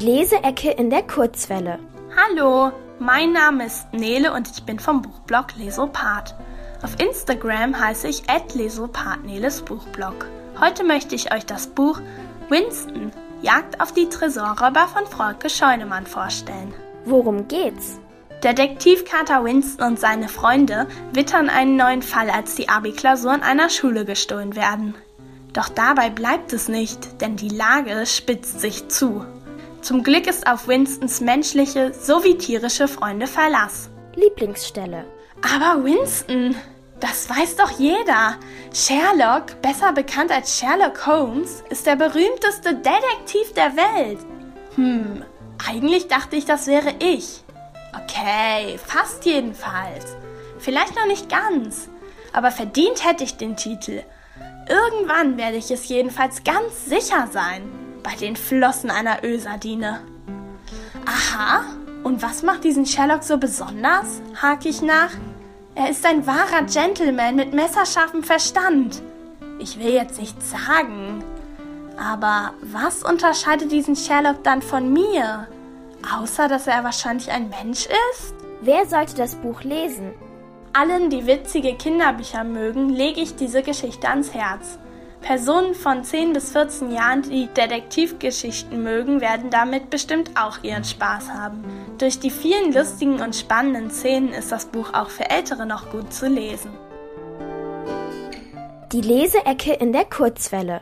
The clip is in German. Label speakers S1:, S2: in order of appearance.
S1: Leseecke in der Kurzwelle.
S2: Hallo, mein Name ist Nele und ich bin vom Buchblog Lesopat. Auf Instagram heiße ich @lesopat_neles Buchblog. Heute möchte ich euch das Buch Winston Jagd auf die Tresorräuber von Frauke Scheunemann vorstellen.
S1: Worum geht's?
S2: Detektivkater Winston und seine Freunde wittern einen neuen Fall, als die Abi-Klausuren einer Schule gestohlen werden. Doch dabei bleibt es nicht, denn die Lage spitzt sich zu. Zum Glück ist auf Winstons menschliche sowie tierische Freunde Verlass.
S1: Lieblingsstelle.
S2: Aber Winston, das weiß doch jeder. Sherlock, besser bekannt als Sherlock Holmes, ist der berühmteste Detektiv der Welt. Hm, eigentlich dachte ich, das wäre ich. Okay, fast jedenfalls. Vielleicht noch nicht ganz, aber verdient hätte ich den Titel. Irgendwann werde ich es jedenfalls ganz sicher sein. Bei den Flossen einer Ölsardine. Aha, und was macht diesen Sherlock so besonders? hake ich nach. Er ist ein wahrer Gentleman mit messerscharfem Verstand. Ich will jetzt nichts sagen. Aber was unterscheidet diesen Sherlock dann von mir? Außer dass er wahrscheinlich ein Mensch ist?
S1: Wer sollte das Buch lesen?
S2: Allen, die witzige Kinderbücher mögen, lege ich diese Geschichte ans Herz. Personen von 10 bis 14 Jahren, die Detektivgeschichten mögen, werden damit bestimmt auch ihren Spaß haben. Durch die vielen lustigen und spannenden Szenen ist das Buch auch für Ältere noch gut zu lesen.
S1: Die Leseecke in der Kurzwelle.